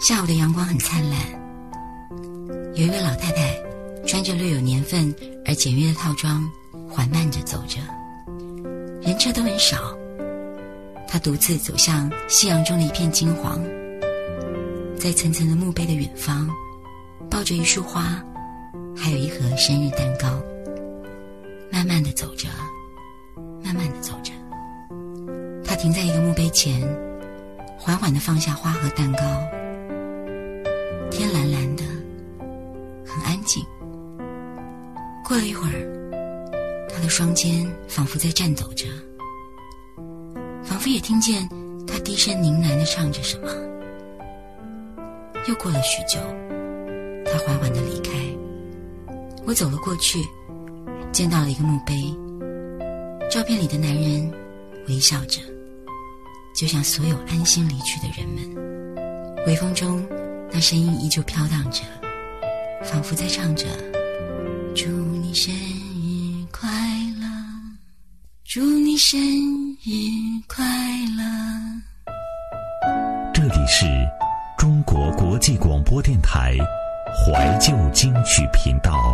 下午的阳光很灿烂，有一位老太太穿着略有年份而简约的套装，缓慢着走着，人车都很少。她独自走向夕阳中的一片金黄，在层层的墓碑的远方，抱着一束花，还有一盒生日蛋糕，慢慢的走着，慢慢的走着。她停在一个墓碑前，缓缓的放下花和蛋糕。天蓝蓝的，很安静。过了一会儿，他的双肩仿佛在颤抖着，仿佛也听见他低声呢喃的唱着什么。又过了许久，他缓缓的离开。我走了过去，见到了一个墓碑，照片里的男人微笑着，就像所有安心离去的人们。微风中。那声音依旧飘荡着，仿佛在唱着：“祝你生日快乐，祝你生日快乐。”这里是中国国际广播电台怀旧金曲频道。